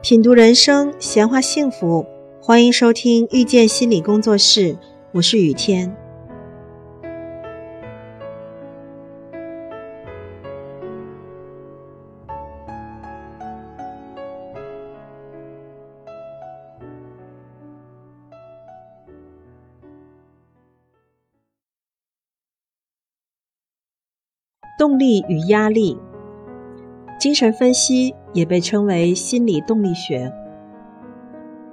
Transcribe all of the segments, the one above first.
品读人生，闲话幸福，欢迎收听遇见心理工作室，我是雨天。动力与压力。精神分析也被称为心理动力学。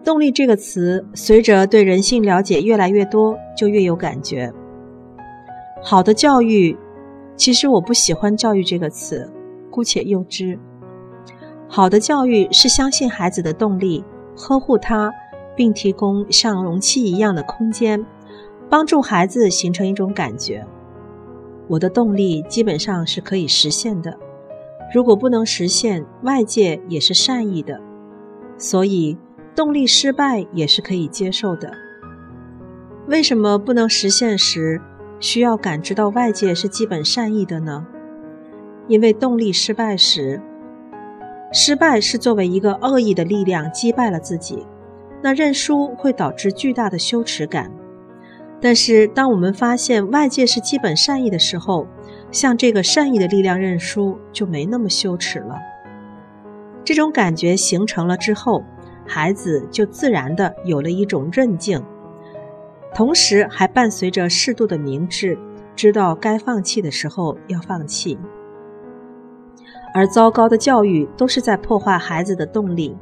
动力这个词，随着对人性了解越来越多，就越有感觉。好的教育，其实我不喜欢“教育”这个词，姑且用之。好的教育是相信孩子的动力，呵护他，并提供像容器一样的空间，帮助孩子形成一种感觉：我的动力基本上是可以实现的。如果不能实现，外界也是善意的，所以动力失败也是可以接受的。为什么不能实现时需要感知到外界是基本善意的呢？因为动力失败时，失败是作为一个恶意的力量击败了自己，那认输会导致巨大的羞耻感。但是当我们发现外界是基本善意的时候，向这个善意的力量认输，就没那么羞耻了。这种感觉形成了之后，孩子就自然的有了一种韧劲，同时还伴随着适度的明智，知道该放弃的时候要放弃。而糟糕的教育都是在破坏孩子的动力。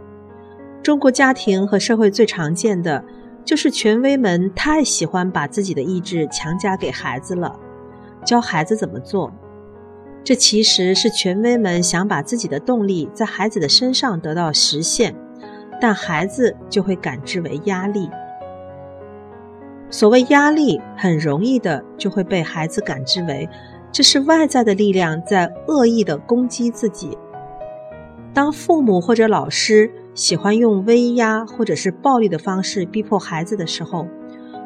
中国家庭和社会最常见的，就是权威们太喜欢把自己的意志强加给孩子了。教孩子怎么做，这其实是权威们想把自己的动力在孩子的身上得到实现，但孩子就会感知为压力。所谓压力，很容易的就会被孩子感知为这是外在的力量在恶意的攻击自己。当父母或者老师喜欢用威压或者是暴力的方式逼迫孩子的时候，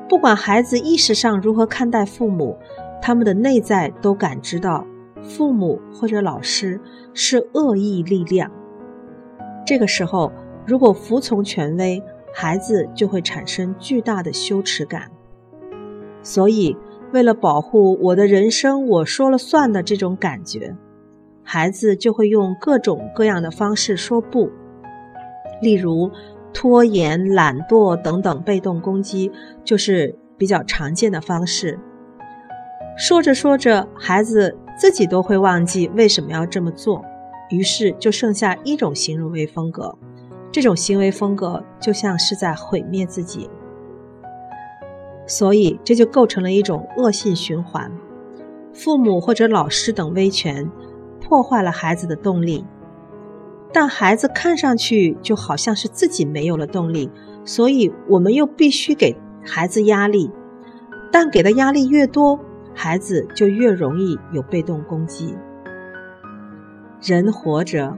不管孩子意识上如何看待父母。他们的内在都感知到，父母或者老师是恶意力量。这个时候，如果服从权威，孩子就会产生巨大的羞耻感。所以，为了保护我的人生我说了算的这种感觉，孩子就会用各种各样的方式说不。例如，拖延、懒惰等等被动攻击，就是比较常见的方式。说着说着，孩子自己都会忘记为什么要这么做，于是就剩下一种行为风格。这种行为风格就像是在毁灭自己，所以这就构成了一种恶性循环。父母或者老师等威权破坏了孩子的动力，但孩子看上去就好像是自己没有了动力，所以我们又必须给孩子压力，但给的压力越多。孩子就越容易有被动攻击。人活着，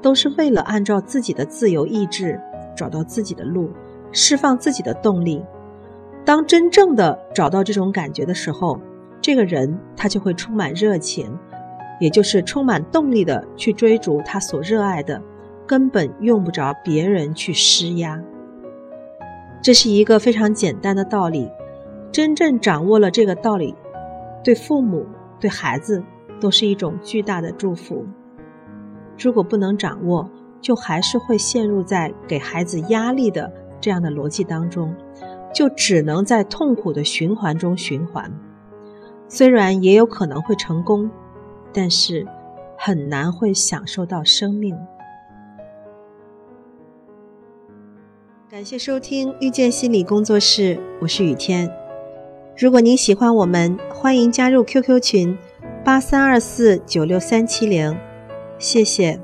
都是为了按照自己的自由意志找到自己的路，释放自己的动力。当真正的找到这种感觉的时候，这个人他就会充满热情，也就是充满动力的去追逐他所热爱的，根本用不着别人去施压。这是一个非常简单的道理，真正掌握了这个道理。对父母、对孩子都是一种巨大的祝福。如果不能掌握，就还是会陷入在给孩子压力的这样的逻辑当中，就只能在痛苦的循环中循环。虽然也有可能会成功，但是很难会享受到生命。感谢收听遇见心理工作室，我是雨天。如果您喜欢我们，欢迎加入 QQ 群八三二四九六三七零，谢谢。